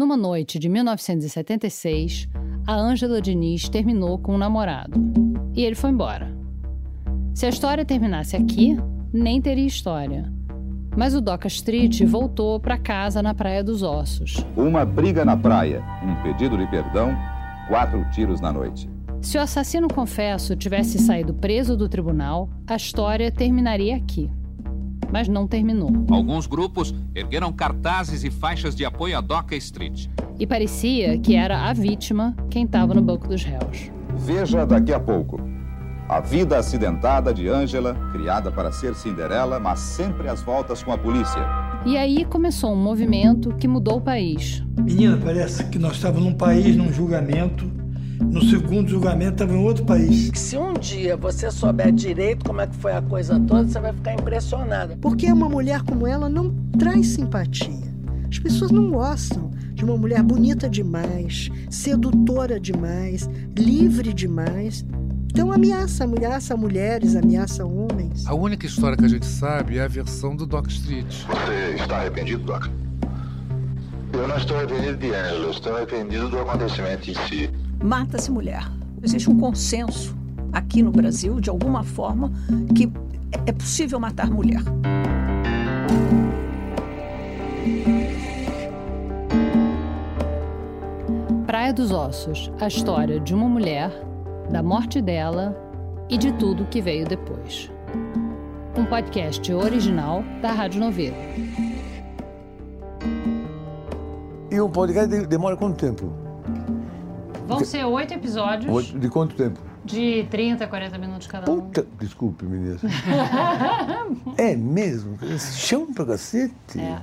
Numa noite de 1976, a Ângela Diniz terminou com um namorado. E ele foi embora. Se a história terminasse aqui, nem teria história. Mas o Doca Street voltou para casa na Praia dos Ossos. Uma briga na praia, um pedido de perdão, quatro tiros na noite. Se o assassino confesso tivesse saído preso do tribunal, a história terminaria aqui. Mas não terminou. Alguns grupos ergueram cartazes e faixas de apoio a Doca Street. E parecia que era a vítima quem estava no banco dos réus. Veja daqui a pouco. A vida acidentada de Angela, criada para ser Cinderela, mas sempre às voltas com a polícia. E aí começou um movimento que mudou o país. Menina, parece que nós estávamos num país, num julgamento. No segundo julgamento estava em outro país. Se um dia você souber direito como é que foi a coisa toda, você vai ficar impressionada. Porque uma mulher como ela não traz simpatia. As pessoas não gostam de uma mulher bonita demais, sedutora demais, livre demais. Então ameaça, ameaça mulheres, ameaça homens. A única história que a gente sabe é a versão do Doc Street. Você está arrependido, Doc? Eu não estou arrependido de Angela, estou arrependido do acontecimento em si. Mata-se mulher. Existe um consenso aqui no Brasil, de alguma forma, que é possível matar mulher. Praia dos Ossos, a história de uma mulher da morte dela e de tudo que veio depois. Um podcast original da Rádio Novelo. E um podcast demora quanto tempo? Vão ser oito episódios. De quanto tempo? De 30 a 40 minutos cada um. Puta, desculpe, menina. é mesmo? Chão pra cacete? É.